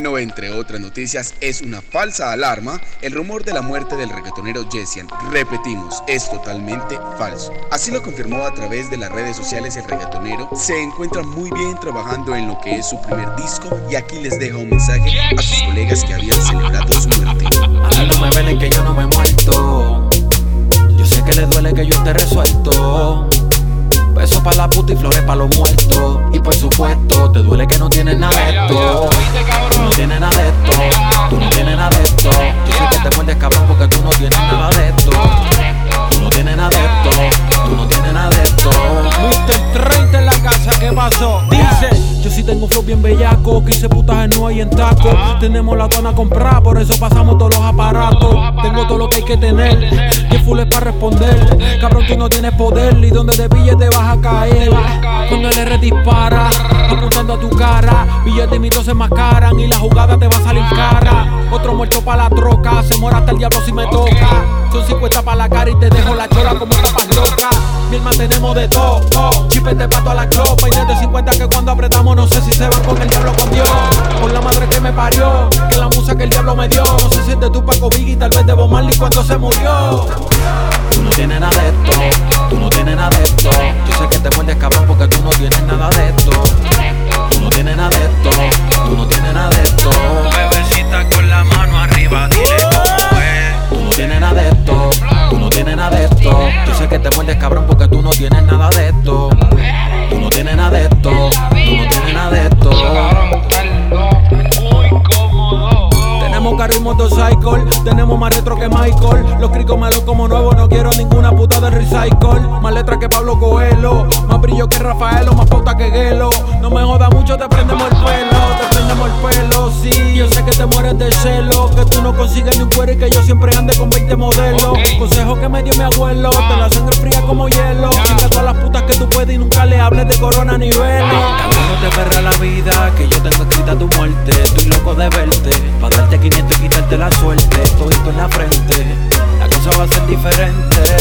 No, entre otras noticias, es una falsa alarma el rumor de la muerte del reggaetonero Jessian. Repetimos, es totalmente falso. Así lo confirmó a través de las redes sociales el reggaetonero. Se encuentra muy bien trabajando en lo que es su primer disco y aquí les deja un mensaje a sus colegas que habían celebrado su muerte. A no me que yo no me muerto. Yo sé que le duele que yo esté resuelto. Besos para la puta y flores para los muertos. Y por supuesto, te duele que no tienes nada de esto. Tú no tienes nada de esto. Tú no tienes nada de esto. Yo sé que te muerdes cabrón porque tú no tienes nada de esto. Tú no tienes nada de esto. Tú no tienes nada de esto. Mr. 30 en la casa, ¿qué pasó? Dice, yo sí tengo un flow bien bellaco, que hice putas en no y en taco. Tenemos la tona comprada, por eso pasamos todos los aparatos. Tengo todo lo que hay que tener, full es para responder. Cabrón, tú no tienes poder, y donde te pille te vas a caer. Cuando el R dispara, apuntando a tu cara, billetes y mitos se mascaran, y la jugada te va a salir cara. Otro muerto para la troca, se muere hasta el diablo si me toca. Son 50 para la cara y te dejo la chora como tapas loca. Mi hermana tenemos de todo, oh, chipete pa' toda la clopa y desde 50 que cuando apretamos no sé si se va con el diablo con Dios. Por la madre que me parió, que el diablo me dio. No sé si es de tu Paco Biggie, tal vez de Bob Marley cuando se murió. Tú carro motorcycle, tenemos más retro que Michael. Los cricos me los como nuevo, no quiero ninguna puta de recycle. Más letra que Pablo Coelho, más brillo que Rafaelo, más pauta que Gelo. No me joda mucho, te prendemos el pelo, te prendemos el pelo, sí. Yo sé que te mueres de celo, que tú no consigues ni un cuero y que yo siempre ande con 20 modelos. Consejo que me dio mi abuelo, te la sangre fría como hielo. Chinga todas las putas que tú puedes y nunca le hables de corona ni velo. differente.